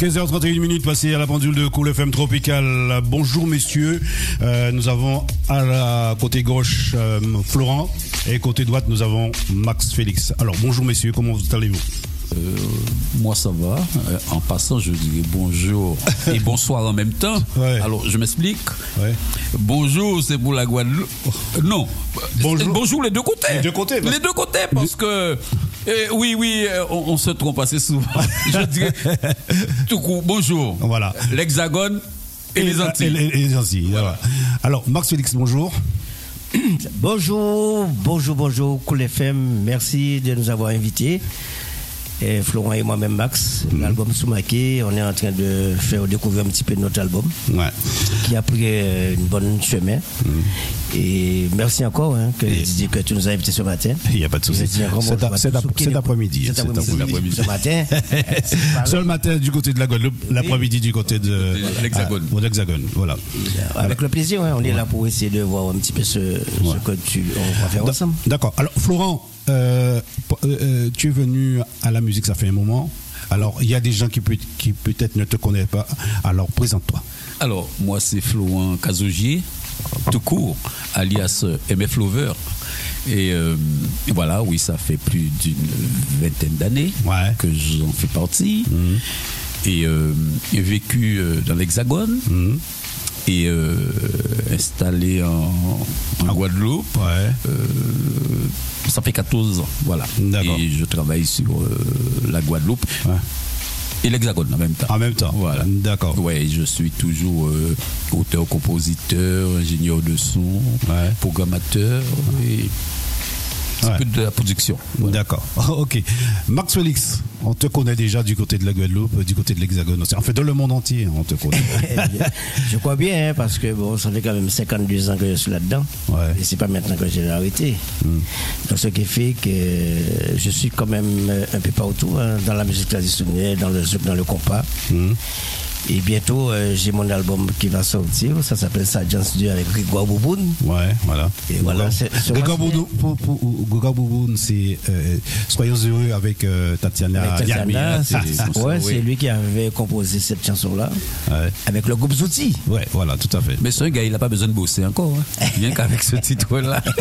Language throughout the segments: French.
15h31 minutes passées à la pendule de Cool FM Tropical. Bonjour messieurs, euh, nous avons à la côté gauche euh, Florent et côté droite nous avons Max Félix. Alors bonjour messieurs, comment allez-vous? Euh, moi ça va. Euh, en passant, je dirais bonjour et bonsoir en même temps. Ouais. Alors je m'explique. Ouais. Bonjour, c'est pour la Guadeloupe. Non. Bonjour. Bonjour les deux côtés. Les deux côtés, parce- Les deux côtés, parce que eh, oui, oui, euh, on, on se trompe assez souvent. je dirais tout court. Bonjour. Voilà. L'Hexagone et, les Antilles. Et les- et les Antilles, voilà. Alors Max Félix, bonjour. Bonjour, bonjour, bonjour, Cool FM. Merci de nous avoir invités. Et Florent et moi-même, Max, Mhm. l'album Soumaké, on est en train de faire découvrir un petit peu notre album Ouais. qui a pris euh, une bonne chemin. Mhm. Et merci encore hein, que, tu nous as invités ce matin. Il n'y a pas de souci. Nous- d'après-midi. Cet après-midi. Ce matin. Seul matin du côté de la Guadeloupe, l'après-midi du côté de l'Hexagone. Ah, l'Hexagone, voilà. Avec le plaisir, hein, on est là pour essayer de voir un petit peu ce, ce que tu, on va faire ensemble. D'accord. Alors, Florent, euh, euh, euh, tu es venu à la musique, ça fait un moment. Alors, il y a des gens qui, peut- qui peut-être ne te connaissent pas. Alors, présente-toi. Alors, moi, c'est Florent Cazogier, tout court, alias MF Lover. Et, euh, et voilà, oui, ça fait plus d'une vingtaine d'années Ouais. que j'en fais partie. Et euh, j'ai vécu dans l'Hexagone Mhm. Et euh, installé en, en Guadeloupe. Ouais. Euh, ça fait 14 ans, voilà. Et je travaille sur euh, la Guadeloupe Ouais. et l'Hexagone en même temps. En même temps. Voilà. D'accord. Ouais, je suis toujours euh, auteur, compositeur, ingénieur de son, Ouais. programmateur et peu de la production. Voilà. D'accord. Ok. Max Félix, on te connaît déjà du côté de la Guadeloupe, du côté de l'Hexagone aussi. En fait, dans le monde entier, on te connaît. Je crois bien, hein, parce que bon, ça fait quand même 52 ans que je suis là-dedans. Ouais. Et c'est pas maintenant que j'ai arrêté. Donc, ce qui fait que je suis quand même un peu partout, hein, dans la musique traditionnelle, dans le dans le compas. Mhm. Et bientôt, euh, j'ai mon album qui va sortir. Ça s'appelle Sergeant Studio avec Grégoire Bouboune. Ouais, voilà. Et voilà, Grégoire Bouboun, Bouboun, c'est euh, Soyons heureux avec euh, Tatiana Avec Tatiana, c'est c'est- ouais, oui. c'est lui qui avait composé cette chanson-là. Ouais. Avec le groupe Zouti. Ouais, voilà, tout à fait. Mais ce gars, il n'a pas besoin de bosser encore. hein. Rien qu'avec ce titre-là.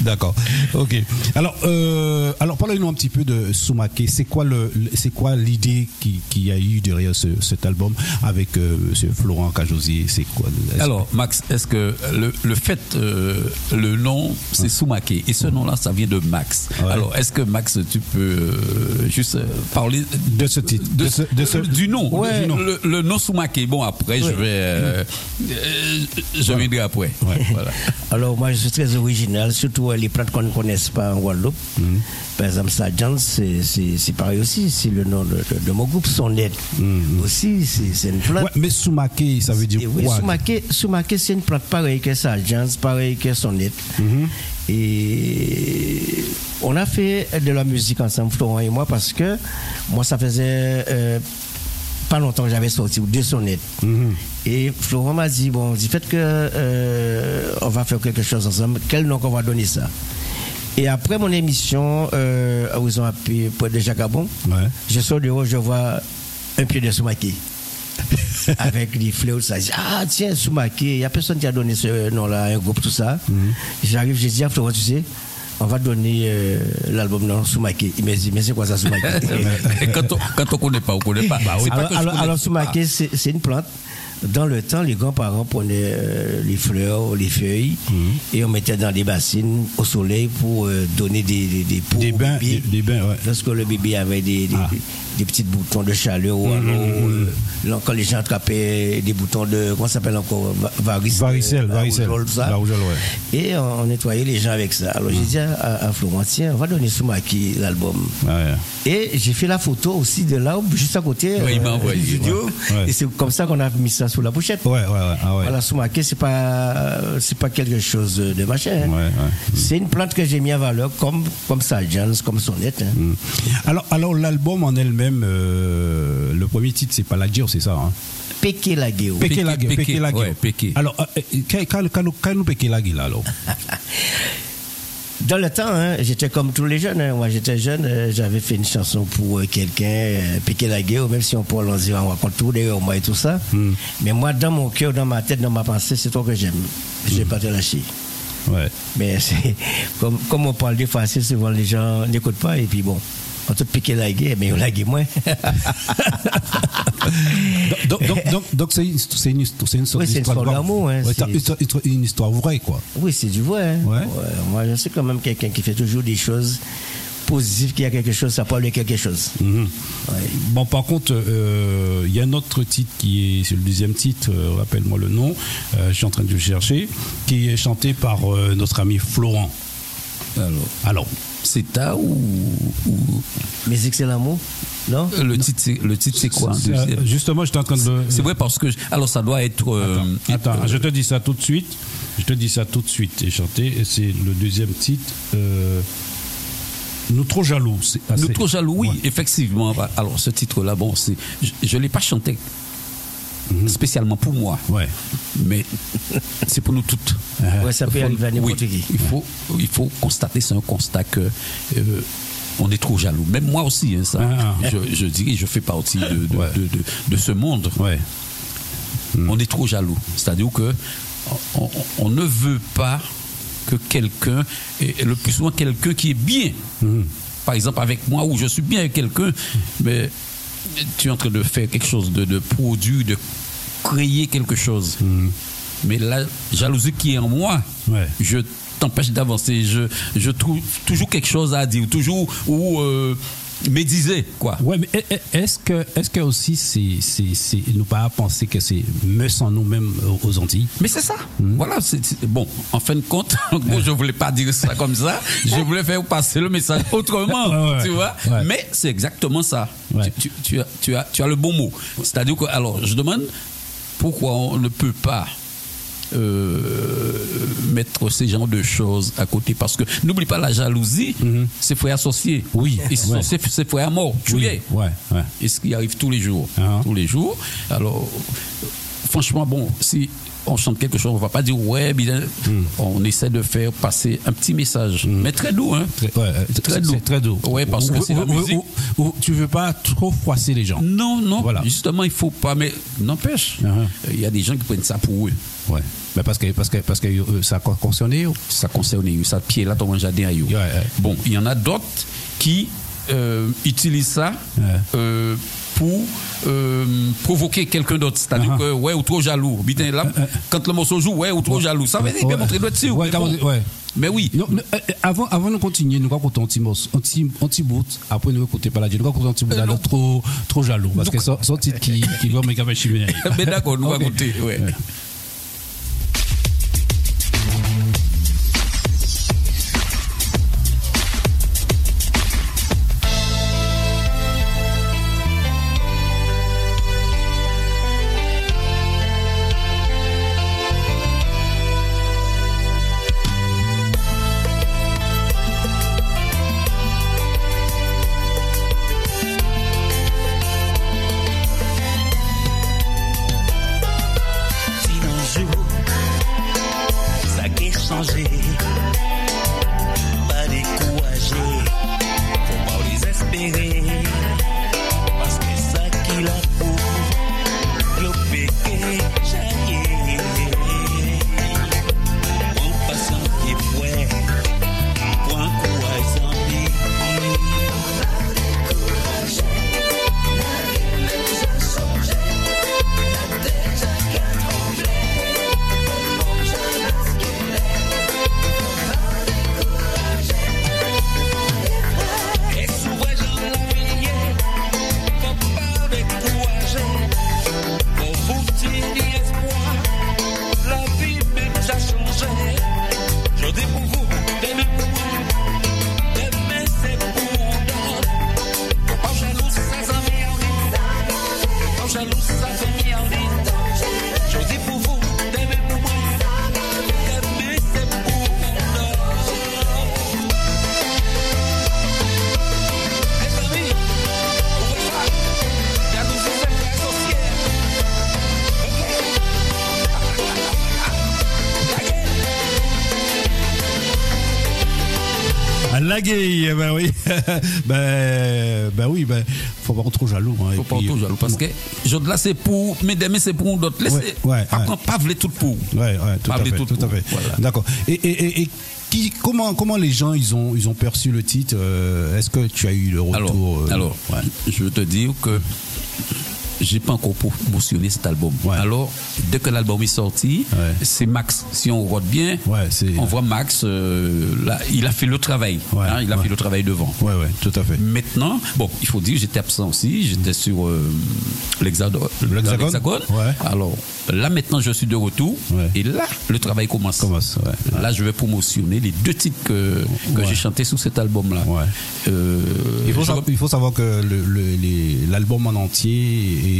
D'accord. Ok. Alors, euh, alors parlez-nous un petit peu de Soumake. C'est quoi le, le- c'est quoi l'idée qui, qui a eu derrière ce, cet album avec euh, Monsieur Florent Cajosier C'est quoi est-ce- Alors, Max, est-ce que le, le fait, euh, le nom, c'est Soumaké, et ce nom-là, ça vient de Max. Ouais. Alors, est-ce que Max, tu peux euh, juste parler de ce titre, de, de ce, de ce- du nom, Ouais. du nom. Le, le nom Soumaké. Bon, après, je vais, je viendrai après. Voilà. Alors moi je suis très original, surtout les plantes qu'on ne connaisse pas en Guadeloupe. Par exemple, Sergeant, c'est pareil aussi, c'est le nom de, de- de mon groupe, Sonnette. Aussi, c'est une plante. Ouais, mais Soumake, ça veut dire oui, quoi Soumaké, Soumaké, c'est une plante pareille que Sergeant, pareil que Sonnette. Et on a fait de la musique ensemble, Florent et moi, parce que moi, ça faisait euh, pas longtemps que j'avais sorti deux sonnettes. Et Florent m'a dit, bon, du fait que euh, on va faire quelque chose ensemble, quel nom qu'on va donner ça? Et après mon émission, euh, à Horizon Appui, près de Jacabon, Ouais. je sors dehors, je vois un pied de Soumaké. avec les fleurs, ça. Je dis, ah, tiens, Soumaké, il n'y a personne qui a donné ce nom-là, un groupe, tout ça. J'arrive, je dis à Florent, tu sais, on va donner euh, l'album non Soumaké. Il me dit, mais c'est quoi ça, Soumaké Et quand on on connaît pas, on connaît pas. Pas alors, pas. Soumaké, c'est c'est une plante. Dans le temps, les grands-parents prenaient euh, les fleurs, les feuilles, Mhm. et on mettait dans des bassines au soleil pour euh, donner des, des, des pots Des au bains, bébé. des, des bains, ouais. Lorsque le bébé avait des, des, Ah. Des- petits boutons de chaleur, ou alors, euh, là, quand les gens attrapaient des boutons de, comment s'appelle encore, va- varicelle, Varicelle, varicelle. rougeole, tout ça. La rougeole, ouais. Et on, on nettoyait les gens avec ça. Alors j'ai dit à, à, à Florent, tiens, on va donner Soumaki l'album. Ouais. Et j'ai fait la photo aussi de là, juste à côté Ouais, il m'a euh, envoyé, ouais. Et c'est comme ça qu'on a mis ça sous la pochette. Ouais, ouais, ouais. Ah c'est pas, c'est pas quelque chose de machin. hein. Ouais. C'est une plante que j'ai mis en valeur comme, comme ça, Jones, comme Sonnette. hein. Mm. Alors, alors l'album en elle-même, euh, le premier titre, c'est pas la Gio, c'est ça hein? Péké la guéo. Péké la Gio, Péké, la Gio. ouais, Péké. Alors, euh, euh, quand- nous- Péké la Gio, là, alors? Dans le temps, hein, j'étais comme tous les jeunes. hein. Moi, j'étais jeune, euh, j'avais fait une chanson pour euh, quelqu'un, euh, piquer la guerre, même si on peut en dire, on raconte tout derrière moi et tout ça. Mais moi, dans mon cœur, dans ma tête, dans ma pensée, c'est toi que j'aime. Je vais pas te lâcher. Ouais. Mais c'est comme, comme on parle des fois, souvent les gens n'écoutent pas et puis bon, on te piquer la guerre, mais on la moins. Donc, donc, donc, donc c'est une, c'est une, c'est une Oui, une histoire d'amour, hein, Ouais, c'est- une histoire vraie, quoi. oui, c'est du vrai. hein. Ouais. Moi, je suis quand même quelqu'un qui fait toujours des choses positives, qui a quelque chose, ça parle de quelque chose. Mhm. Bon, par contre, euh, il y a un autre titre qui est, c'est le deuxième titre, euh, rappelle-moi le nom, euh, je suis en train de le chercher, qui est chanté par notre ami Florent. Alors, Alors, c'est ta ou, ou- Musique, c'est l'amour, non? le titre, c'est, le titre c'est quoi c'est- euh, justement, j'étais en train de. C'est vrai parce que alors ça doit être. euh, Attends, euh, je te dis ça tout de suite. Je te dis ça tout de suite. Et chanté, et c'est le deuxième titre. euh, Nous trop jaloux. c'est assez- Nous trop jaloux, oui, Ouais. effectivement. Alors ce titre-là, bon, c'est, je ne l'ai pas chanté spécialement pour moi, Ouais. mais c'est pour nous toutes. Ouais, ça peut Il faut- arriver à n'importe oui. Il faut, il faut constater, c'est un constat que euh, on est trop jaloux. Même moi aussi, hein, ça. Ah. Je, je dis, je fais partie de, de, Ouais. de- ce monde. Ouais. On est trop jaloux. C'est-à-dire que on, ne veut pas que quelqu'un, et le plus souvent quelqu'un qui est bien, par exemple avec moi, où je suis bien avec quelqu'un, mais tu es en train de faire quelque chose, de, de produire, de créer quelque chose. Mais la jalousie qui est en moi, Ouais. je t'empêche d'avancer. Je, je trouve toujours quelque chose à dire, toujours ou euh, médiser, quoi. Ouais, mais est- est- est-ce que, est-ce que aussi c'est, c'est, c'est, nous pas penser que c'est me sans nous-mêmes aux- aux Antilles? Mais c'est ça. Voilà, c'est bon. En fin de compte, je voulais pas dire ça comme ça. Je voulais faire passer le message autrement, Ouais, ouais. tu vois. Ouais. Mais c'est exactement ça. Tu, tu- tu as, tu, as, tu as le bon mot. C'est-à-dire que, alors, je demande pourquoi on ne peut pas euh, mettre ces genres de choses à côté? Parce que n'oublie pas la jalousie, c'est frère associé. Mhm. Oui. Et c'est Ouais. c'est- c'est frère à mort. Tu Oui. es. Ouais, ouais. Et ce qui arrive tous les jours. Ah. Tous les jours. Alors, franchement, bon, si on chante quelque chose, on va pas dire ouais, bien, Hmm. on essaie de faire passer un petit message, mais très doux, hein. Très, ouais, euh, Très doux. très doux. Ouais, parce que c'est la ou- ou- musique. ou- ou tu veux pas trop froisser les gens. Non, non, Voilà. justement, il faut pas, mais n'empêche, Ah. il y a des gens qui prennent ça pour eux. Ouais. Mais parce que, parce que, parce que euh, ça a concerné. eux. Ça concerne eux, ça pied là, ton jardin à eux. Ouais. Bon, il y en a d'autres qui euh, utilisent ça euh, pour euh, provoquer quelqu'un d'autre. C'est-à-dire Ah. que, ouais, ou trop jaloux. Putain, là, quand le morceau joue, ouais, ou trop jaloux. Ça veut dire va montrer l'autre dessus. Mais, oui. Non, mais, euh, euh, avant, avant de continuer, nous allons écouter un un un petit bout. Après, nous allons écouter la Nous allons écouter un. Euh, alors, trop, trop jaloux. Parce que son, son titre qui, qui doit me faire chimer. mais d'accord, nous allons écouter. Ouais. ben, ben oui, ben, faut pas être trop jaloux. Hein, Faut pas puis, trop jaloux. Parce que, je là, c'est pour, mesdames, c'est pour d'autres. Laissez, Ouais, par contre, pas tout pour. Ouais, ouais, tout à fait, tout tout à fait. Voilà. D'accord. Et, et, et, qui, comment, comment les gens ils ont, ils ont perçu le titre euh, Est-ce que tu as eu le Alors, retour euh, alors ouais. je veux te dire que j'ai pas encore promotionné cet album. Ouais. Alors, dès que l'album est sorti, Ouais. c'est Max. Si on rote bien, Ouais, on voit Max, euh, là, il a fait le travail. Hein, il a fait le travail devant. Ouais, ouais, tout à fait. Maintenant, bon, il faut dire, j'étais absent aussi, j'étais sur euh, l'Hexagone. Alors, là maintenant, je suis de retour, et là, le travail commence. Commence. Là, je vais promotionner les deux titres que, que j'ai chantés sous cet album-là. Euh, Il faut, je- savoir, il faut savoir que le- le- l'album en entier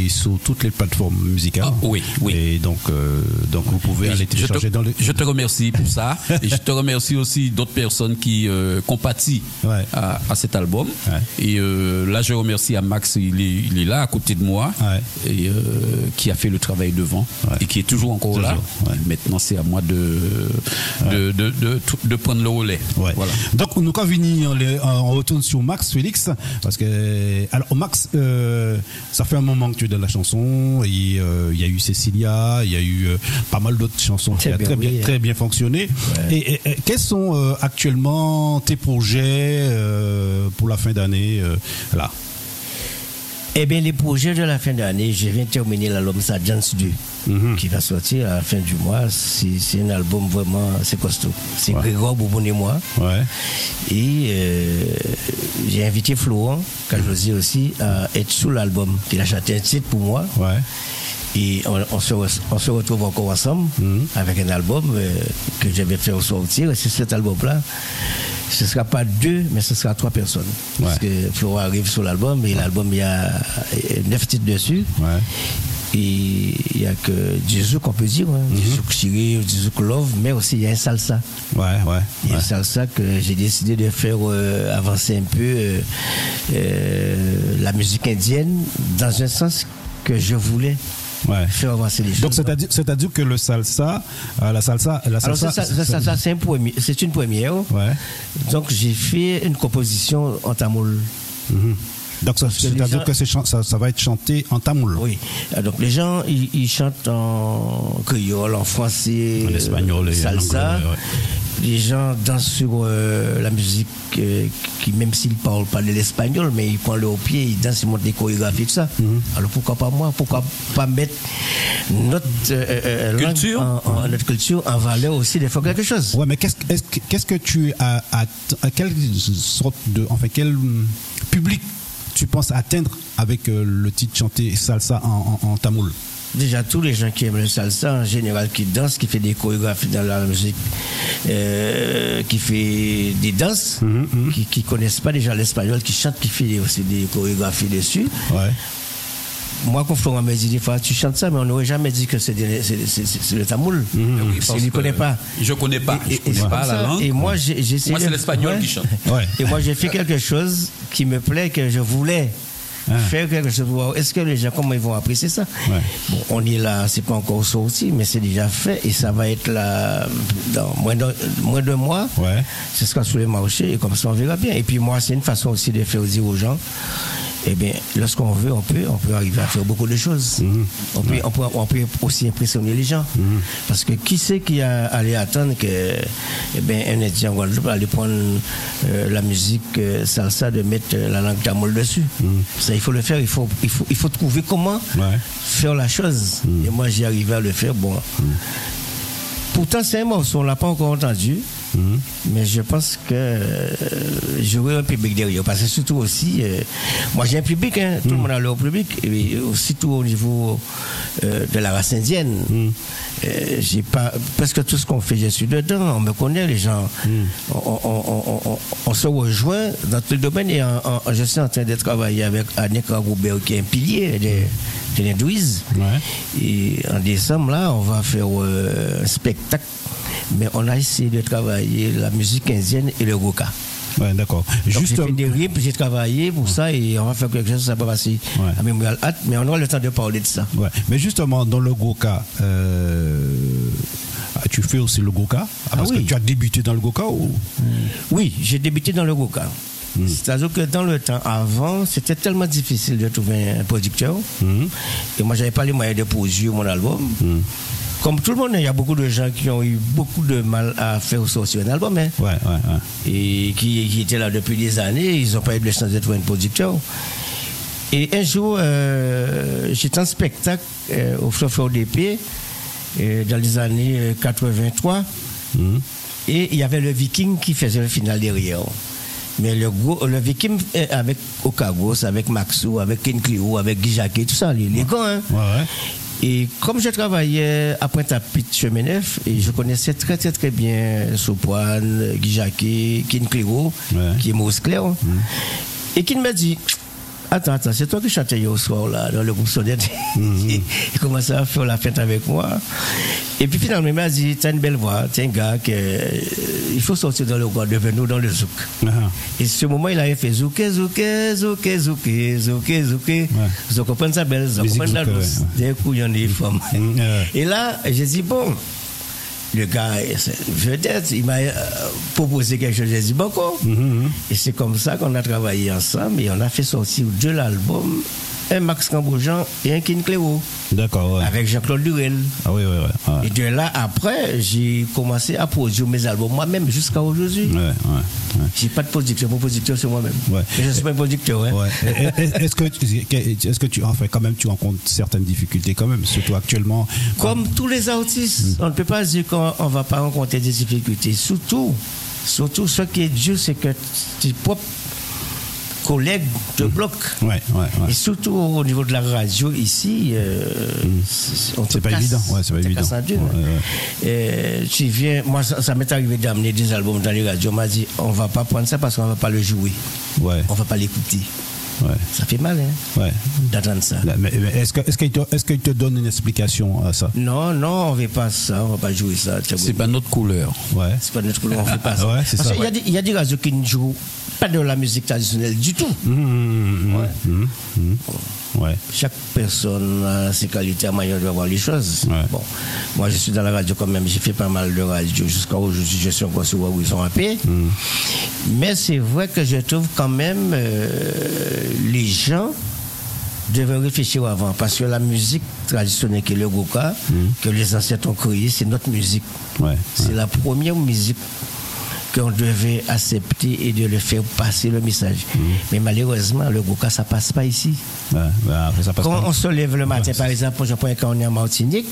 est sur toutes les plateformes musicales. Ah, oui, oui. Et donc, euh, donc vous pouvez Et aller je, te, télécharger dans les. je te remercie pour ça. et je te remercie aussi d'autres personnes qui euh, compatissent Ouais. à, à cet album. Ouais. Et euh, là, je remercie à Max, il est, il est là à côté de moi, Ouais. et euh, qui a fait le travail devant, et qui est toujours encore là. Toujours. Maintenant, c'est à moi de, de, de, de, de prendre le relais. Voilà. Donc, nous, quand on, on retourne sur Max Félix, parce que, alors, Max, ça fait un moment que dans la chanson, et euh, il y a eu Cécilia, il y a eu euh, pas mal d'autres chansons qui ont très bien, oui, très bien fonctionné. Et, et- et quels sont euh, actuellement tes projets pour la fin d'année, là? Eh bien, les projets de la fin d'année, je viens de terminer l'album Sadjans 2, Mhm. qui va sortir à la fin du mois. C'est un album vraiment, c'est costaud. C'est Ouais. Grégoire Bourbon et moi. Ouais. Et euh, j'ai invité Florent, Caljosi aussi, à être sous l'album. Il a chanté un titre pour moi. Ouais. Et on, on se, on se retrouve encore ensemble Mhm. avec un album euh, que je vais faire sortir. Et c'est cet album-là. Ce ne sera pas deux, mais ce sera trois personnes. Parce que Florent arrive sur l'album et l'album, il y a euh, neuf titres dessus. Ouais. Et il n'y a que Jésus qu'on peut dire, hein. Chiré, Jésus Love, mais aussi il y a un salsa. Ouais, ouais. Il y a un salsa que j'ai décidé de faire euh, avancer un peu euh, euh, la musique indienne dans un sens que je voulais Ouais. faire avancer les choses. Donc, c'est-à-dire, c'est-à-dire que le salsa, euh, la salsa, la salsa. ça, ça, c'est un premier- c'est une première. Ouais. Donc, j'ai fait une composition en tamoul. Mhm. Donc, ça- c'est-à-dire gens- que c'est chan- ça, ça va être chanté en tamoul. Oui. Ah, Donc, les gens, ils, ils chantent en créole, en français, En espagnol et en salsa. anglais, ouais. Les gens dansent sur euh, la musique euh, qui, même s'ils ne parlent pas de l'espagnol, mais ils prennent leur pied, ils dansent, ils montent des chorégraphies, tout ça. Mhm. Alors pourquoi pas moi? Pourquoi pas mettre notre euh, euh, langue Culture. en, en- notre culture en valeur aussi de faire quelque chose? Ouais, mais qu'est-ce, est-ce que- qu'est-ce que tu as, à, à quelle sorte de, enfin, quel public tu penses atteindre avec euh, le titre chanté salsa en, en, en tamoul? Déjà, tous les gens qui aiment le salsa, en général, qui dansent, qui fait des chorégraphies dans la musique, euh, qui fait des danses, Mhm, qui, qui connaissent pas déjà l'espagnol, qui chantent, qui fait aussi des chorégraphies dessus. Ouais. Moi, quand Florent me dit des fois, tu chantes ça, mais on n'aurait jamais dit que c'est le tamoul. Oui, parce qu'il ne connaît pas. Je connais pas. Et- Je et- connais et pas comme la langue. Et moi, j'ai Moi, c'est l'espagnol ouais. qui chante. Ouais. Et moi, j'ai fait quelque chose qui me plaît, que je voulais Ah. faire quelque chose. Est-ce que les gens, comment ils vont apprécier ça Ouais. Bon, on est là, c'est pas encore sorti, mais c'est déjà fait et ça va être là dans moins d'un moins d'un mois. Ouais. Ce sera sur les marchés et comme ça, on verra bien. Et puis moi, c'est une façon aussi de faire dire aux gens. Eh bien, lorsqu'on veut, on peut, on peut arriver à faire beaucoup de choses. Mhm. On, peut, on, peut, on peut aussi impressionner les gens. Parce que qui c'est qui a allé attendre que eh bien, un Indien en Guadeloupe allait prendre euh, la musique euh, salsa, de mettre euh, la langue tamoul dessus? Ça, il faut le faire. Il faut, il faut, il faut trouver comment Ouais. faire la chose. Et moi, j'y arrivé à le faire. Bon. Pourtant, c'est un morceau, on ne l'a pas encore entendu. Mais je pense que euh, j'aurai un public derrière. Parce que surtout aussi, euh, moi j'ai un public, hein, tout le monde a leur public, et aussi tout au niveau euh, de la race indienne. Euh, j'ai pas, parce que tout ce qu'on fait, je suis dedans, on me connaît, les gens. On, on- on- on- on se rejoint dans tout le domaine et en- en- je suis en train de travailler avec Annick Roubert, qui est un pilier de, de l'hindouisme. Ouais. Et en décembre, là, on va faire un spectacle. Mais on a essayé de travailler la musique indienne et le goka. Ouais, d'accord. J'ai Juste, fait des rimes, j'ai travaillé pour ça et on va faire quelque chose, ça va passer Ouais. à Hat, mais on aura le temps de parler de ça. ouais. Mais justement, dans le Goka, euh, ah, tu fais aussi le Goka Ah, Parce oui. que tu as débuté dans le Goka ou? Oui, j'ai débuté dans le Goka. Hmm. C'est-à-dire que dans le temps avant, c'était tellement difficile de trouver un producteur. Hmm. Et moi, j'avais pas les moyens de produire mon album. Comme tout le monde, il y a beaucoup de gens qui ont eu beaucoup de mal à faire sortir un album. hein. Ouais, ouais, ouais. et qui, qui étaient là depuis des années, ils n'ont pas eu de chance de trouver un producteur. Et un jour, euh, j'étais en spectacle euh, au Fleuve d'épée euh, dans les années euh, 83. Et il y avait le Viking qui faisait le final derrière. Mais le, gros, le Viking euh, avec Okagos, avec Maxou, avec Ken Clio, avec Guy Jacquet, tout ça, les, les gars. hein. Ouais, ouais. Et comme je travaillais à Pointe-à-Pitre, chemin neuf, et je connaissais très très très bien Sopoine, Guy Jacquet, Ken Clio, Ouais. qui est Mousse Claire, et qui me dit Attends, attends, c'est toi qui chantais hier au soir là, dans le groupe Sonnette. il commençait à faire la fête avec moi. Et puis finalement, il m'a dit T'as une belle voix, t'es un gars que, euh, il faut sortir dans le coin, devenir dans le zouk. Ah, Et ce moment, il avait fait zouké, zouké, zouké, zouké, zouké, zouké. Vous comprenez ça, belle, vous comprenez la zouk, douce. ouais, Des coups, il y en a des femmes. Ouais. Et là, j'ai dit, bon, le gars, vedette, il m'a euh, proposé quelque chose, j'ai dit, bon, quoi. Et c'est comme ça qu'on a travaillé ensemble et on a fait sortir deux albums, un Max Camboujan et un King Cléo, D'accord, ouais. avec Jean-Claude Durel. Ah oui, oui, oui. Ouais. Et de là, après, j'ai commencé à produire mes albums moi-même jusqu'à aujourd'hui. Ouais, ouais, ouais. J'ai pas de producteur, mon producteur c'est moi-même. Ouais. Et je suis pas un producteur, hein. Ouais. Est-ce que, tu- est-ce que tu, enfin, quand même, tu rencontres certaines difficultés quand même, surtout actuellement? Comme tous les artistes, on ne peut pas dire qu'on ne va pas rencontrer des difficultés. Surtout, surtout ce qui est dur, c'est que tes propres collègues te bloquent. Ouais, ouais, ouais. Et surtout au niveau de la radio ici, euh, c'est- on te C'est pas évident, ouais, c'est pas évident. tu viens, moi ça, ça m'est arrivé d'amener des albums dans les radios. On m'a dit, on va pas prendre ça parce qu'on va pas le jouer. Ouais, On va pas l'écouter. Ouais, Ça fait mal, hein, ouais. d'entendre ça. Là, Mais, mais est-ce que, est-ce qu'il te, est-ce qu'il te donne une explication à ça? Non, non, on ne veut pas ça, on ne va pas jouer ça. C'est pas notre couleur. Ouais. C'est pas notre couleur, on ne fait pas ça. Ouais, c'est Parce ça, qu'il y y, a des radios qui ne jouent pas de la musique traditionnelle du tout. Mmh, mmh, Ouais. mmh, mmh. Ouais. Chaque personne a ses qualités, a manière de voir les choses. Ouais. Bon, moi je suis dans la radio quand même, j'ai fait pas mal de radio jusqu'à aujourd'hui, je suis encore sur où ils ont rappé. Mmh. Mais c'est vrai que je trouve quand même euh, les gens devaient réfléchir avant parce que la musique traditionnelle qui est le goka, que les ancêtres ont créée, c'est notre musique. Ouais. C'est la première musique qu'on devait accepter et de le faire passer le message. Mmh. Mais malheureusement, le goka, ça passe pas ici. Ouais, ouais, après, ça passe Quand pas. on se lève le matin, par exemple, je prends quand on est en Martinique,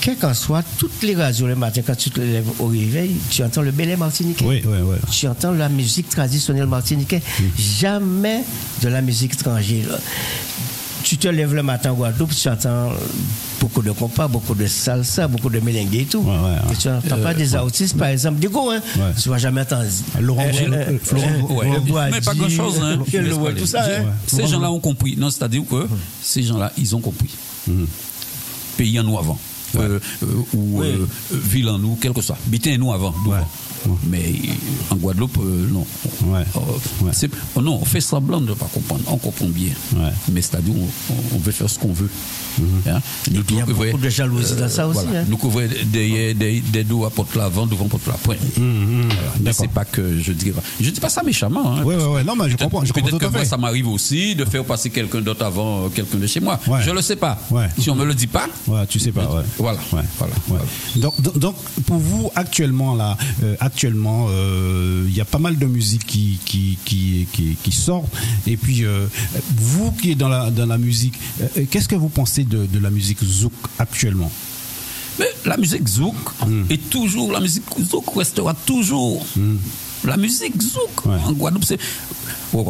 quel qu'en soit, toutes les radios le matin, quand tu te lèves au réveil, tu entends le belay martiniquais. Oui, oui, oui. Tu entends la musique traditionnelle martiniquaise, jamais de la musique étrangère. Tu te lèves le matin en Guadeloupe, tu entends beaucoup de compas, beaucoup de salsa, beaucoup de merengue et tout. Ouais, ouais, ouais. Et tu n'entends pas des artistes, par exemple, des go, hein. Ouais. Tu vas jamais entendre. Laurent Euh, euh, Florent- euh, Ouais. euh, Mais pas. Hein. euh, ouais, tout aller. ça, hein. Ces gens-là ont compris. Non, c'est-à-dire que ces gens-là, ils ont compris. Pays en nous avant. Euh, euh, ou Oui. euh, ville en nous, quel que soit. Bitin en nous avant. Ouais. Mais en Guadeloupe, euh, non. Ouais. Euh, Ouais. oh non, on fait semblant de ne pas comprendre. On comprend bien. Ouais. Mais c'est-à-dire, on, veut faire ce qu'on veut. Hein? Nous, il y a nous, beaucoup ouais, de jalousie dans ça aussi, voilà. hein. Nous couvrons des, des, des dos à porte l'avant, devant porte la pointe. Voilà. Mais D'accord. c'est pas que je dis. Je dis pas ça méchamment. Hein, Ouais, ouais, ouais. Non, mais je Peut-être- comprends, je comprends que moi, ça m'arrive aussi de faire passer quelqu'un d'autre avant quelqu'un de chez moi. Ouais. Je le sais pas. Ouais. Si on me le dit pas, Ouais, tu sais pas, ouais. Voilà, Ouais, voilà, ouais. voilà. Donc, donc, donc, pour vous, actuellement, là, euh, actuellement, euh, il y a pas mal de musique qui, qui, qui, qui, qui sort. Et puis, euh, vous qui êtes dans la, dans la musique, euh, qu'est-ce que vous pensez de, de la musique zouk actuellement? Mais la musique zouk Hmm. est toujours la musique zouk restera toujours la musique zouk Ouais. en Guadeloupe. C'est Oh,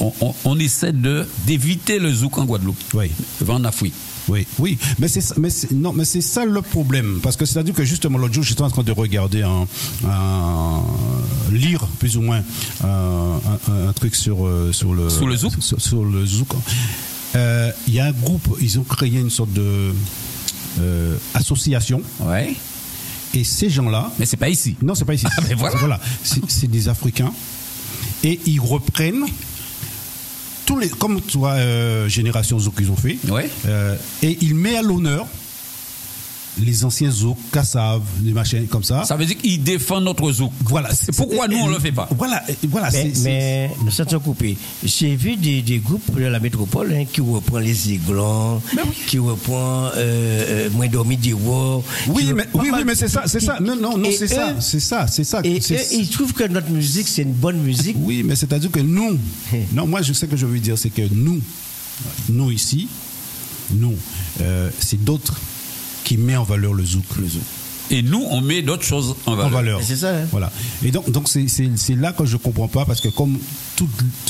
on, on- on essaie de d'éviter le zouk en Guadeloupe. Oui. En Afrique. Oui, oui, mais c'est ça- mais c'est- non, mais c'est ça le problème parce que c'est-à-dire que justement l'autre jour j'étais en train de regarder un, un- lire plus ou moins un, un- un truc sur euh, sur le Sur le zouk sur, sur le zouk. Euh, Il y a un groupe, ils ont créé une sorte de euh, association Ouais. Et ces gens-là, Mais c'est pas ici. non, c'est pas ici. Ah, mais voilà. C'est c'est des Africains et ils reprennent tous les, comme tu vois, euh, Génération Zouk ont fait. Ouais. Euh, et il met à l'honneur les anciens zouk, kassav, des machins comme ça. Ça veut dire qu'il défend notre zouk. Voilà. C'est pourquoi nous, on le fait pas. Voilà, voilà. Mais, mais nous sommes coupés. J'ai vu des, des groupes de la métropole hein, qui reprennent les aiglons, qui reprennent euh, euh, Moins dormi des Rois. Oui, mais, reprend oui, oui, mais c'est ça, c'est ça. Non, non, non, c'est ça, c'est ça, c'est ça. Et eux, ils trouvent que notre musique, c'est une bonne musique. Oui, mais c'est-à-dire que nous, non, moi je sais que je veux dire, c'est que nous, nous ici, nous, euh, c'est d'autres qui mettent en valeur le zouk. Le zouk. Et nous, on met d'autres choses en En valeur. valeur. C'est ça, hein. Voilà. Et donc, donc c'est, là que je comprends pas parce que comme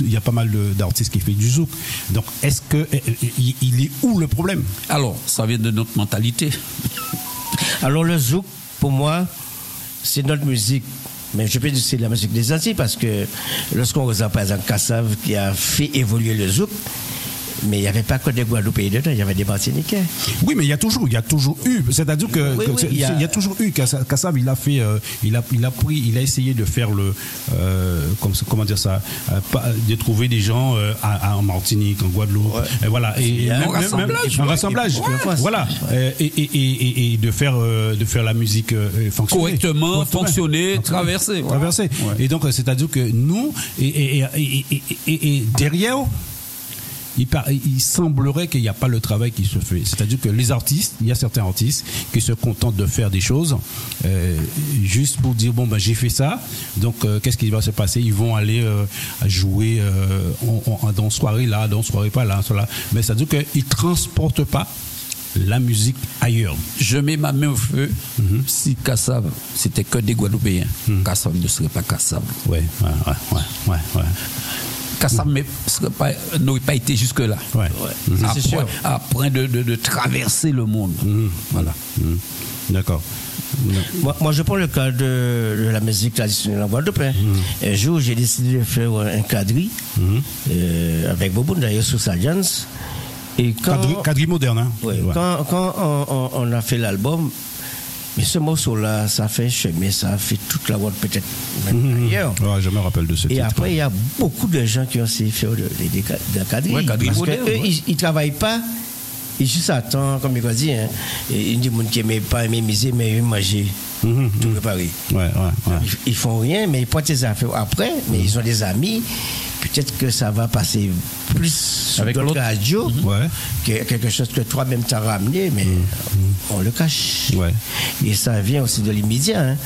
il y a pas mal d'artistes qui font du zouk. Donc, est-ce que eh, eh, il il est où le problème? Alors, ça vient de notre mentalité. Alors le zouk, pour moi, c'est notre musique. Mais je peux dire que c'est la musique des Antilles parce que lorsqu'on regarde par exemple Kassav qui a fait évoluer le zouk, mais il n'y avait pas que des Guadeloupéens dedans, il y avait des Martiniquais. Oui, mais il y a toujours, il y a toujours eu. C'est-à-dire que, Oui, que oui, il y a- il y a toujours eu. Kassa- Kassav, il a fait, euh, il a, il a pris, il a essayé de faire le, euh, comme- comment dire ça, euh, de trouver des gens euh, à- à- en Martinique, en Guadeloupe, et voilà, et, Il y a même- un même- rassemblage, un ouais. rassemblage, voilà, et, et, et, et de faire, euh, de faire la musique euh, fonctionner Correctement, fonctionner, traverser. voilà. traverser. Ouais. Et donc, c'est-à-dire que nous, et, et, et, et- et- et- et derrière, il, par- il semblerait qu'il n'y a pas le travail qui se fait. C'est-à-dire que les artistes, il y a certains artistes qui se contentent de faire des choses euh, juste pour dire bon ben j'ai fait ça. Donc euh, qu'est-ce qui va se passer? Ils vont aller euh, jouer en- en- dans soirée là, dans soirée pas là, là. Mais c'est-à-dire qu'ils transportent pas la musique ailleurs. Je mets ma main au feu. Mhm. Si Kassav, c'était que des Guadeloupéens, Kassav ne serait pas Kassav. Ouais, ouais, ouais, ouais, ouais. Pas- n'aurait pas été jusque-là. Ouais. Mhm. Après, sûr. après de, de- de traverser le monde. Mhm. Voilà. Mhm. D'accord. Moi, moi, je prends le cas de, de la musique traditionnelle en Guadeloupe. hein. Un jour, j'ai décidé de faire un quadrille euh, avec Bobo, d'ailleurs, sous Sajans. Et quand, Quadri, quadri moderne, hein Ouais, Ouais. quand, quand on, on- on a fait l'album, mais ce morceau-là, ça fait chemin, ça a fait toute la route peut-être même ailleurs. Ouais, je me rappelle de ce Et titre. après, il y a beaucoup de gens qui ont essayé de faire de, la quadrille. Ouais, parce ils, ils travaillent pas. Ils juste attendent, comme il a dit, hein. A des gens qui n'aiment pas aimer miser, mais ils manger, Mhm, tout. Ouais, ouais, ouais. Ils, ils font rien, mais ils pointent les affaires après, mais ils ont des amis. Peut-être que ça va passer plus Avec l'autre. radios Ouais. que quelque chose que toi-même t'as ramené, mais on le cache. Ouais. Et ça vient aussi de l'immédiat. hein.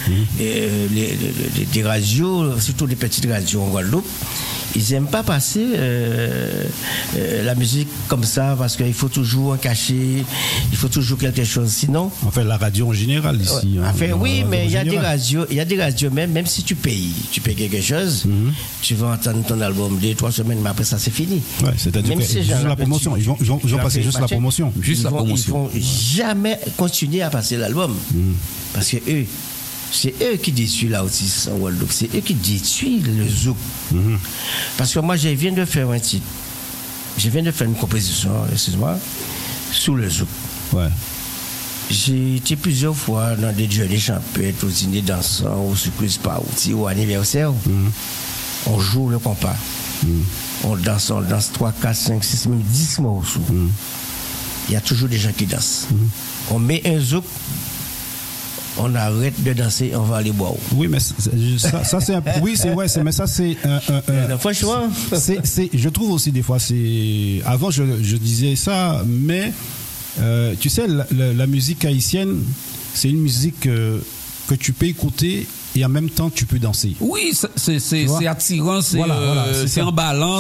Et, euh, les, les- les- des radios, surtout des petites radios en Guadeloupe, ils n'aiment pas passer euh, euh, la musique comme ça parce qu'il faut toujours en cacher, il faut toujours quelque chose. Sinon, Enfin, la radio en général ici. hein. Enfin, oui, radio mais il y a des radios, il y a des radios même, même si tu payes, tu payes quelque chose, tu vas entendre ton album deux, trois semaines, mais après ça c'est fini. Ouais, c'est-à-dire que ces juste la promotion. Ils vont, ils vont, ils tu vont as passer juste la promotion. Juste ils la vont- promotion. Ils vont jamais continuer à passer l'album. Parce que eux, c'est eux qui détruisent en Guadeloupe. C'est eux qui détruisent le zouk. Parce que moi, je viens de faire un titre. Je viens de faire une composition, excuse-moi, sous le zouk. Ouais. J'ai été plusieurs fois dans des journées champêtres, aux dîners dansants, au surprise party, ou anniversaire. On joue le compas. On danse, on danse 3, 4, 5, 6, même 10 morceaux. Il y a toujours des gens qui dansent. On met un zouk, on arrête de danser, on va aller boire. Oui, mais ça, ça, c'est un- oui, c'est ouais, mais ça c'est un- un- Non, franchement, c'est, je trouve aussi des fois, c'est. Avant, je, je disais ça, mais euh, tu sais, la, la- la musique haïtienne, c'est une musique euh, que tu peux écouter et en même temps tu peux danser. Oui, c'est- attirant, c'est Voilà, euh, voilà,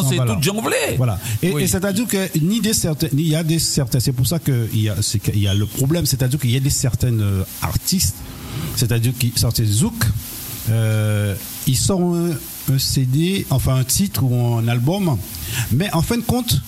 c'est tout jonglé. Voilà. Et, Oui. et c'est-à-dire que ni des certains, ni il y a des certains. C'est pour ça qu'il y a, c'est qu'il y a le problème, c'est-à-dire qu'il y a des certaines euh, artistes, c'est-à-dire qui sortent des zouk, euh, ils sortent un, un CD, enfin un titre ou un album, mais en fin de compte,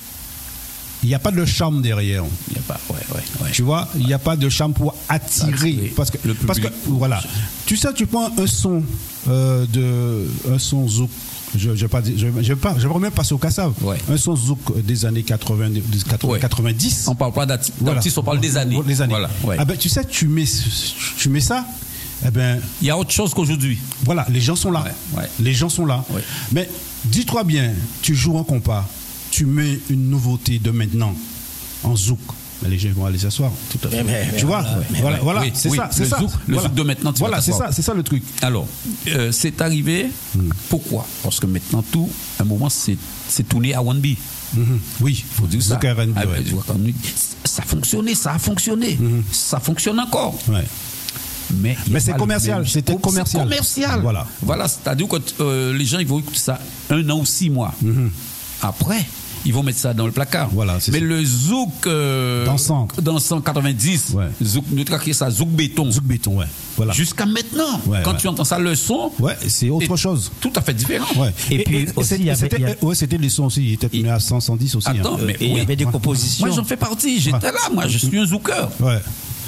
il n'y a pas de charme derrière. Il y a pas, ouais, ouais, ouais. Tu vois, il n'y a pas de charme pour attirer. Attirer Parce que, le parce que, public. voilà. Tu sais, tu prends un son euh, de, un son zouk. Je ne vais pas, je, je vais pas, je vais même passer au Kassav. Ouais. Un son zouk des années 80, des 80, Ouais. 90. On parle pas d'arti- Voilà. on parle des années. Des années. Voilà, ouais. Ah ben, tu sais, tu mets, tu mets ça, eh ben, Il y a autre chose qu'aujourd'hui. voilà, les gens sont là. Les gens sont là. Ouais. Mais dis-toi bien, tu joues un compas, tu mets une nouveauté de maintenant en zouk. mais les gens vont aller s'asseoir. Tout à fait. Mais- mais tu vois, voilà, voilà, ouais. voilà, Oui, c'est oui, ça, c'est le ça. zouk- le Voilà. zouk de maintenant, tu vas Voilà, c'est ça, c'est ça le truc. Alors, euh, c'est arrivé. Pourquoi? Parce que maintenant, tout, à un moment, c'est c'est tourné à One B. Mhm. Oui, faut dire ça. Ah, ouais. nous, Ça a fonctionné, ça a fonctionné. Ça fonctionne encore. Ouais. Mais, Mais c'est commercial, c'était C'est commercial. commercial. Voilà. Voilà, c'est-à-dire que euh, les gens ils vont écouter ça un an ou six mois. Après, ils vont mettre ça dans le placard. Voilà, Mais ça. le zouk euh, Dansant. dans 190, Ouais. zouk, nous traquons ça, zouk béton. Zouk béton, ouais. Voilà. Jusqu'à maintenant, Ouais, quand ouais. tu entends ça, le son, Ouais, c'est autre chose. Tout à fait différent. Ouais. Et puis c'était- il y avait- ouais, c'était les sons aussi, il était venu à 100, 110 aussi. Attends, hein. mais Et il y avait des compositions. Moi, j'en fais partie. J'étais là. Moi, je suis un zouker. Ouais.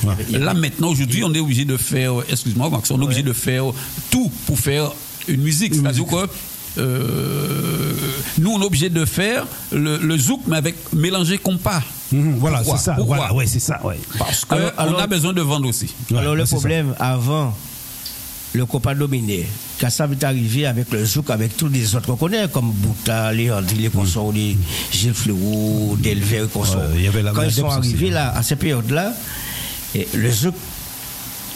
Ouais. Là, maintenant, aujourd'hui, on est obligé de faire, excuse-moi, Max, on est obligé de faire tout pour faire une musique. C'est-à-dire que nous, on est obligé de faire le, le zouk, mais avec mélanger compas. Mhm, voilà, c'est ça. Pourquoi Voilà, ouais, c'est ça, ouais. Parce qu'on a besoin de vendre aussi. Ouais, Alors le ça. problème, avant, le copain dominé, Kassav est arrivé avec le zouk, avec tous les autres qu'on connaît, comme Bouta, Léandri, les consorts, les Gilles Fleureau, Delver, les consorts. Ouais, il y avait la- Quand ils sont arrivés là, à cette période-là, le zouk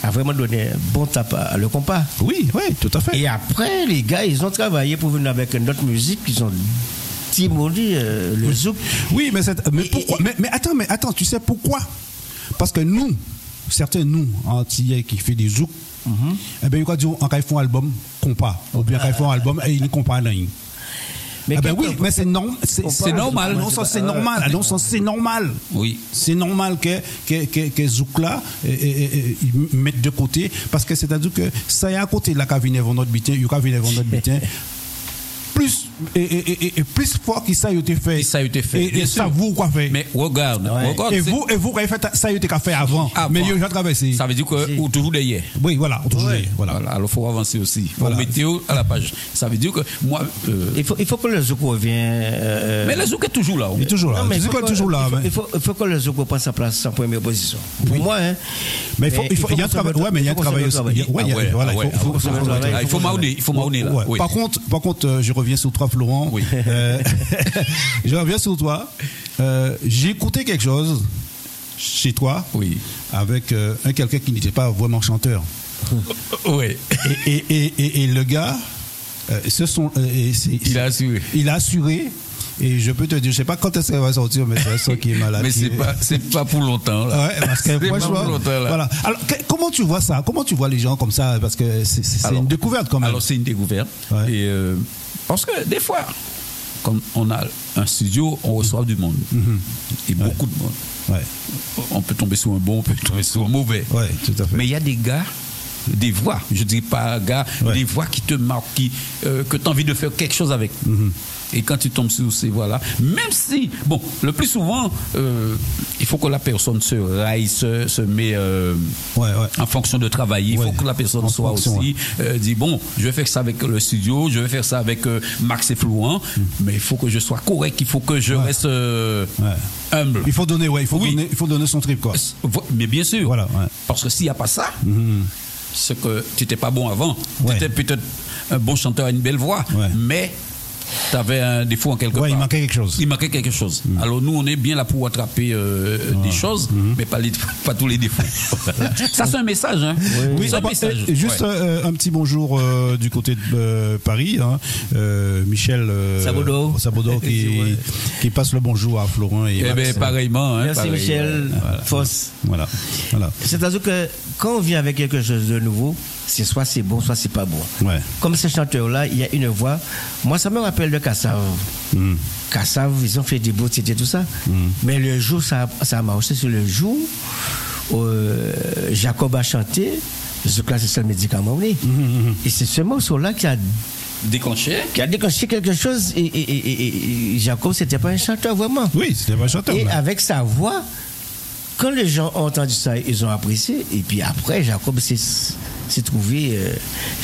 a vraiment donné un bon tape à le compas. Oui, oui, tout à fait. Et après, les gars, ils ont travaillé pour venir avec une autre musique, ils ont timoré euh, le zouk. Oui, mais, mais pourquoi mais, mais attends, mais attends, tu sais pourquoi? Parce que nous, certains nous, Antillais qui fait des zouk, eh bien, ils ont un font un album compas, ou bien quand ils font un album et ils ne comparent rien. Mais Ah ben oui, mais c'est norm- c'est- c'est normal. c'est Non, ça c'est normal. Non, ça c'est normal. Oui. C'est normal que que que, que Zouk là ils mettent de côté parce que c'est-à-dire que ça est à côté de la cabine vendre notre bitin, il y a venir vendre notre bitin. Plus et, et, et, et plus fort que ça a été fait. Et ça a été fait, Et, ça vous quoi fait. Mais regarde, regarde. et vous et vous quand vous fait ça a été qu'à fait avant. Avant. Mais il y a traversé. Ça veut dire que ou toujours derrière. Oui, voilà, on touche Ouais. voilà. Voilà. Alors, il faut avancer aussi. Il faut Voilà. météo à la page. Ça veut dire que moi. euh, Il faut, il faut que le zouk revienne. euh, mais le zouk est toujours là. Il est toujours là. Non, mais il faut quoi, que- toujours là. Il faut, mais- il faut, il faut que le Zouk prenne sa place en première position. Pour moi, hein. Mais il faut, il faut, il y a un travail. Ouais, mais il y a un faut travail aussi. Il ouais, il ouais, voilà, il ouais, faut- faut- ah faut- ouais, faut- ah, il faut il faut là. Ouais. Par contre, par contre, euh, je reviens sur toi, Florent. Oui. Euh, je reviens sur toi. Euh, J'ai écouté quelque chose chez toi Oui. avec euh, un quelqu'un qui n'était pas vraiment chanteur. Oui. Et, et, et, le gars, ce sont, Il a assuré. il a assuré. Et je peux te dire, je sais pas quand est-ce qu'elle va sortir, mais c'est son qui est malade. Mais c'est est- pas, c'est pas pour longtemps. Là. Ouais, parce que pas pour longtemps, là. voilà. Alors, que- comment tu vois ça? Comment tu vois les gens comme ça? Parce que c'est une découverte quand même. Alors c'est une découverte. Ouais. Et, euh, parce que des fois, comme on a un studio, on reçoit du monde. Et beaucoup de monde. ouais, On peut tomber sur un bon, on peut tomber sur un mauvais. ouais, tout à fait. Mais il y a des gars, des voix, je dis pas gars, des voix qui te marquent, qui, euh, que tu as envie de faire quelque chose avec. Mhm. Et quand tu tombes sur ces voix-là, même si, bon, le plus souvent, euh, il faut que la personne se raille, se, se met euh, Ouais, ouais. en fonction de travailler. Il Ouais. faut que la personne En soit fonction, aussi, euh, dit, bon, je vais faire ça avec le studio, je vais faire ça avec Max et Flouan, mais il faut que je sois correct, il faut que je Mm. Reste humble. Il faut donner, ouais, il faut Oui. donner, il faut donner son trip quoi. Mais bien sûr. Voilà. Parce que s'il n'y a pas ça, Mhm. c'est que tu n'étais pas bon avant. Tu étais peut-être un bon chanteur à une belle voix, mais tu avais un défaut en quelque Ouais, part. il manquait quelque chose. Il manquait quelque chose. Alors nous, on est bien là pour attraper euh, des choses, Mhm. mais pas, les- pas tous les défauts. ça, c'est un message. Hein. Oui, un ah bah, message. euh, juste Ouais. euh, un petit bonjour euh, du côté de euh, Paris. hein. Euh, Michel euh, Sabodo. Sabodo qui, Ouais. qui passe le bonjour à Florent et Eh Max. ben, pareillement. hein, Merci pareil. Michel Voilà. Foss. Voilà. voilà. C'est-à-dire que quand on vient avec quelque chose de nouveau, c'est soit c'est bon, soit c'est pas bon. Ouais. Comme ces chanteurs-là, il y a une voix. Moi, ça me rappelle de Kassav. Mhm. Kassav, ils ont fait des beaux titres et tout ça. Mais le jour, ça, ça a marché, c'est le jour où euh, Jacob a chanté. Ce classe, c'est ça le médicament. oui. Et c'est ce morceau-là qui a, Déclenché? qui a déclenché quelque chose. Et, et, et, et- Jacob, c'était pas un chanteur vraiment. Oui, c'était pas un chanteur. Et avec sa voix, quand les gens ont entendu ça, ils ont apprécié. Et puis après, Jacob s'est s'est trouvé euh,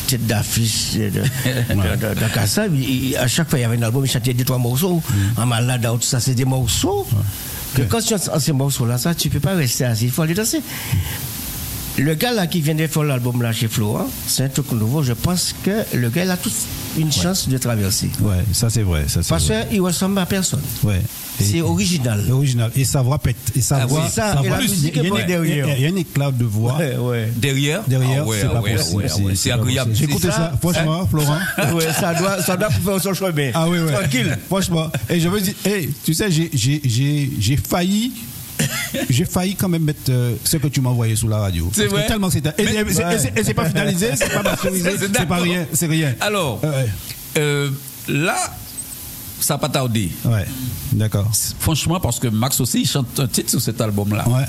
tête d'affiche de, de, de- Kassab. Il- À chaque fois, il y avait un album, il chantait deux, trois morceaux. En malade, tout ça, c'est des morceaux. Que quand tu entends ces morceaux-là, ça, tu peux pas rester assis, il faut aller danser. Le gars là qui vient de faire l'album là chez Florent, c'est un truc nouveau. Je pense que le gars il a toute une chance de traverser. Ouais, ça c'est vrai. Ça, c'est Parce qu'il ressemble à personne. Ouais. C'est original. original. Et sa voix pète. Et sa Ah, voix. ça, sa et la voix- musique il y a une- bonne derrière. Il y a un éclat de voix. Ouais, ouais. Derrière? Derrière, Ah ouais, c'est pas ouais, possible. ouais, C'est pas agréable. écouté ça? ça, franchement, Florent. ouais, ça doit, ça doit faire son chemin. Ah oui, oui. Tranquille. Franchement. Et je veux dire, hey, tu sais, j'ai- j'ai- j'ai j'ai failli. J'ai failli quand même mettre euh, ce que tu m'as envoyé sous la radio. C'est vrai Tellement c'était. Et, et- et c'est- et c'est- et c'est pas finalisé, c'est pas masterisé, C'est c'est pas rien, c'est rien. Alors, Euh, ouais. euh, là, ça n'a pas tardé. Ouais, d'accord. Franchement, parce que Max aussi, il chante un titre sur cet album-là. Ouais.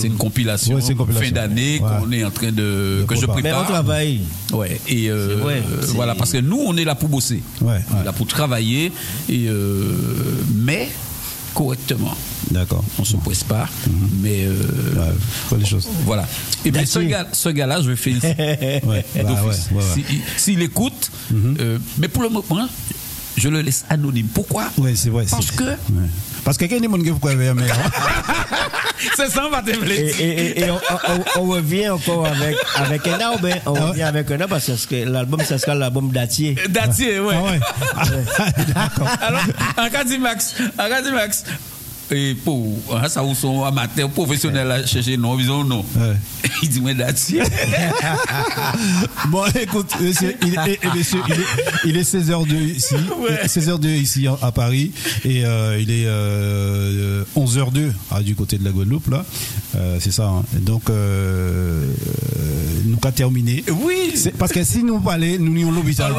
C'est une compilation, Ouais, c'est une compilation. fin d'année Ouais. qu'on est en train de, De que je préparer. Mais on prépare. travaille. Ouais. Et euh, C'est vrai, voilà, parce que nous, on est là pour bosser, Ouais, On est ouais. là pour travailler, et euh, mais correctement. D'accord. On se presse pas, mais euh, Ouais, faut des choses. voilà. Et bien, ce gars, ce gars-là, je vais féliciter. Ouais, bah ouais, d'office. ouais, ouais. Si- S'il écoute, euh, mais pour le moment, je le laisse anonyme. Pourquoi? Ouais, c'est vrai. Parce que Ouais. Parce que quelqu'un ne pourquoi mais c'est ça, on va te Et, et- et- et on, on- on revient encore avec, avec un arbre. hein. On Ah revient avec un arbre parce que l'album, ça sera l'album d'Atier. Datier, ouais. Ah ouais. D'accord. Alors, Max, en cas de Max, et pour hein, ça où sont amateurs professionnels à chercher non, ils ont non. Il dit mais Datier. Bon, écoute, monsieur, il, est- eh, monsieur, il est, il est 16h02 ici, Ouais. 16h02 ici en- à Paris, et euh, il est euh, 11h02 ah, du côté de la Guadeloupe, là. Euh, c'est ça. hein. Donc, euh, nous avons terminé. Oui. Parce que si nous parlait, nous n'y l'hôpital.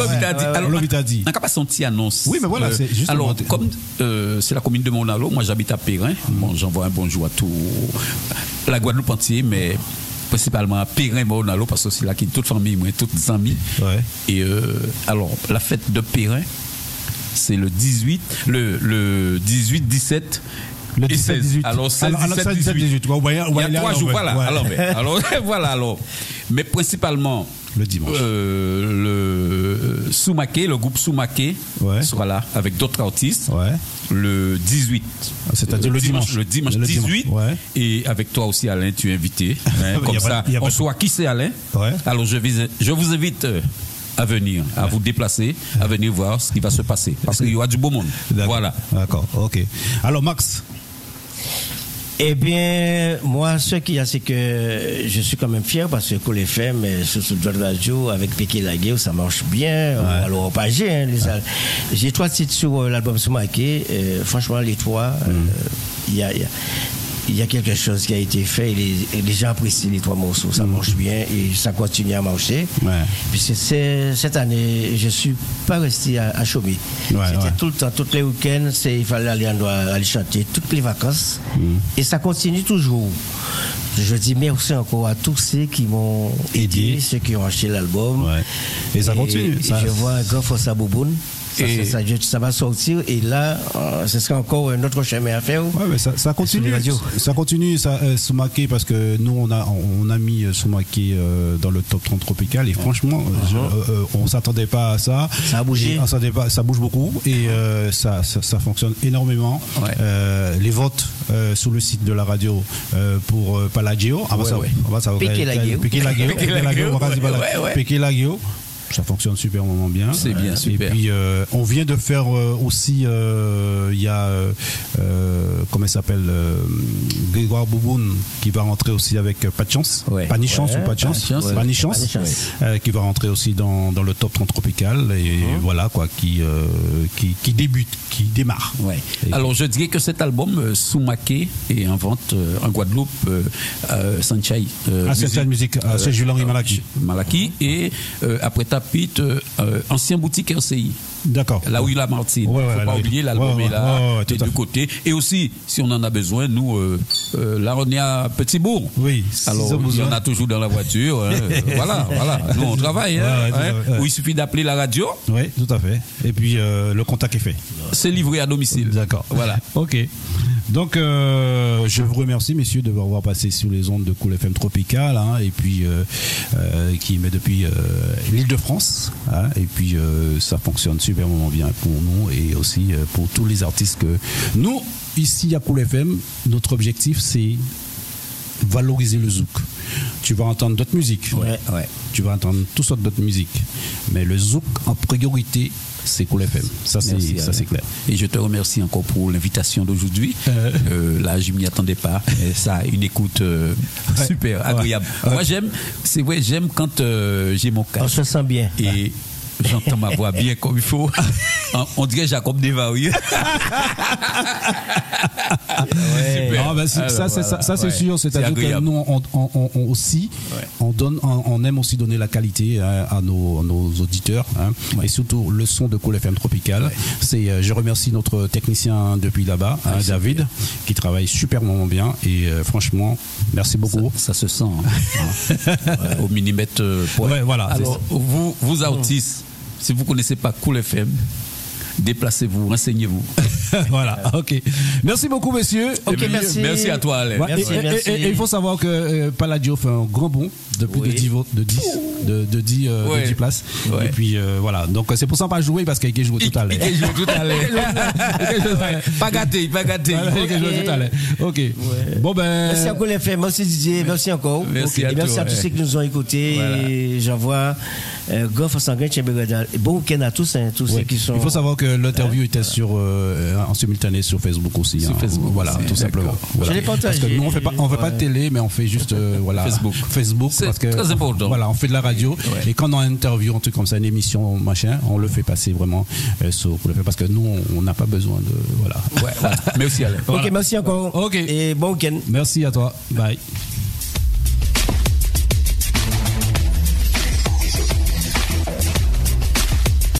L'hôpital dit. On n'a pas senti annonce. Oui, mais voilà, Euh, c'est justement- Alors, comme euh, c'est la commune de Monalo, moi j'habite à Perrin. Bon, j'envoie un bonjour à tout la Guadeloupe entière, mais principalement à Perrin, Monalo, parce que c'est là qu'il y a toute famille, moi, toutes amis. Ouais. Et euh, alors, la fête de Perrin, c'est le 18, le, le 18, 17. Le et 17, 16. 18. Alors, 16, Alors, alors, 17, 17, 18. 18. Ouais, ouais, Il y a trois jours, voilà. Alors, mais, alors, voilà, alors. Mais principalement, Le dimanche. euh, le Soumaké, le groupe Soumaké sera là avec d'autres artistes. Le 18. Ah, c'est-à-dire le dimanche. Le dimanche Le dimanche, 18. ouais. Et avec toi aussi, Alain, tu es invité. hein, comme ça, pas- on saura qui c'est Alain. Alors, je, vis- je vous invite euh, à venir, à vous déplacer, à venir voir ce qui va se passer. Parce qu'il y aura du beau monde. Voilà. D'accord, ok. Alors, Max, Eh bien, moi, ce qu'il y a, c'est que je suis quand même fier parce que Cool FM, euh, sur ce radio, avec Piqué Laguerre, ça marche bien. Euh, Alors, pas j'ai, hein, J'ai trois titres sur euh, l'album Soumaké. Euh, franchement, les trois, euh, y a. il y a- il y a quelque chose qui a été fait et les, gens apprécient les trois morceaux. Ça marche bien et ça continue à marcher. Ouais. Puisque cette année, je suis pas resté à, à. Ouais, C'était ouais. tout le temps, tous les week-ends, il fallait aller, en- aller chanter, toutes les vacances. Mm. Et ça continue toujours. Je dis merci encore à tous ceux qui m'ont Aidé. ceux qui ont acheté l'album. Et ça continue, Et ça- je vois un grand Fossa Bouboune. Ça, Et- ça, ça- ça va sortir et là, euh, ce sera encore un autre chemin à faire. Ouais, mais ça, continue. Ça continue, ça, euh, Soumake, parce que nous, on a, on a mis euh, Soumake euh, dans le top 30 tropical et franchement, je- euh, euh, on s'attendait pas à ça. Ça a bougé. On s'attendait pas, ça bouge beaucoup et euh, ça, ça, fonctionne énormément. Ouais. Les votes sur le site de la radio pour Palagio, ah, bah, Ouais, ah, Laguio. Piqué Laguio, Piqué Piqué Ça fonctionne super bien. C'est bien, Euh, super. Et puis euh, on vient de faire euh, aussi, euh, il y a, euh, comment il s'appelle, Grégoire Bouboun qui va rentrer aussi avec Pas de chance, Ouais. pas ni chance Ouais, ou pas de chance, pas ni ouais. de chance. qui va rentrer aussi dans, dans le top 30 tropical et voilà quoi, qui, qui, qui débute, qui démarre. Ouais. Et- Alors je dirais que cet album Soumaké est en vente en Guadeloupe, Sanchai. Ah, Sanchai Musique, à Saint-Julien et Malaki. Malaki et après Tapit, euh, euh, ancien boutique RCI. D'accord. Là où il a Martine. Ouais, Faut ouais, pas là, oublier l'album Ouais, est là, des deux côtés. Et aussi, si on en a besoin, nous, euh, euh, là on est à Petit-Bourg. Oui, Alors, il y en a- toujours dans la voiture. hein. voilà, voilà. Nous, on travaille. hein, à hein. Où il suffit d'appeler la radio. Oui, tout à fait. Et puis euh, le contact est fait. C'est livré à domicile. D'accord. Voilà. Ok. Donc, euh, je vous remercie, messieurs, de m'avoir passé sous les ondes de Cool FM Tropical, hein, et puis euh, euh, qui met depuis euh, l'Île-de-France, hein, et puis ça fonctionne super bien pour nous et aussi euh, pour tous les artistes que nous ici à Cool FM, notre objectif c'est valoriser le zouk. Tu vas entendre d'autres musiques. Ouais, ouais. Tu vas entendre toutes sortes d'autres musiques. Mais le zouk, en priorité, c'est Cool FM. Ça, c'est ça, clair. Et je te remercie encore pour l'invitation d'aujourd'hui. Euh. Euh, là, je m'y attendais pas. Et ça, une écoute euh, Ouais. super, agréable. Ouais. Moi, j'aime, c'est vrai, j'aime quand j'ai mon On casque se sent bien. et j'entends ma voix bien comme il faut. on, dirait Jacob Desvarieux. Ouais. Super. Ah, c'est- ça, c'est ça, ça, c'est ouais. sûr. C'est C'est-à-dire que nous, on, on- aussi, Ouais. on donne, on, on aime aussi donner la qualité hein, à, nos, à nos auditeurs, hein, et surtout le son de Cool FM Tropical. C'est, euh, je remercie notre technicien depuis là-bas, hein, David, qui travaille superment bien. Et euh, franchement, merci beaucoup. Ça se sent hein. Au millimètre. euh. Ouais, voilà, Alors, vous, vous autistes, si vous connaissez pas Cool FM, déplacez-vous, renseignez-vous. voilà, ok. Merci beaucoup, messieurs. Et merci. Merci à toi, Alain. Ouais, Merci, et, et- merci. et- et il faut savoir que euh, Palladio fait un grand bond depuis Oui. de 10, vo- de 10, de, de 10, euh, de Ouais. 10 places. Ouais. Et puis euh, voilà, donc euh, c'est pour ça qu'on va jouer parce qu'il a joué tout à l'heure. Il joue tout à l'heure. Pas gâté, pas gâté. Il a joué tout à l'heure. Ok. Bon ben. Merci encore les FM, merci Didier, merci encore. Merci Et à merci toi, à tous ouais. ceux qui nous ont écoutés. Voilà. Et J'envoie euh, Goff Sanguin, Tchemberedal. Et Bon week-end à tous, hein, tous ceux qui sont. Il faut savoir que l'interview était sur euh, en simultané sur Facebook aussi. Sur hein. Facebook voilà, tout simplement. Voilà. Je l'ai partagé. Parce que nous on fait pas, on fait pas de télé, mais on fait juste euh, voilà Facebook. Facebook C'est parce que très important. Voilà, on fait de la radio Ouais. et quand on a une interview, un truc comme ça, une émission machin, on le fait passer vraiment euh, sur parce que nous on- n'a pas besoin de voilà. Ouais, voilà. Merci, Alain. Ok, merci encore. Ok. Et bon week-end. Merci à toi. Bye.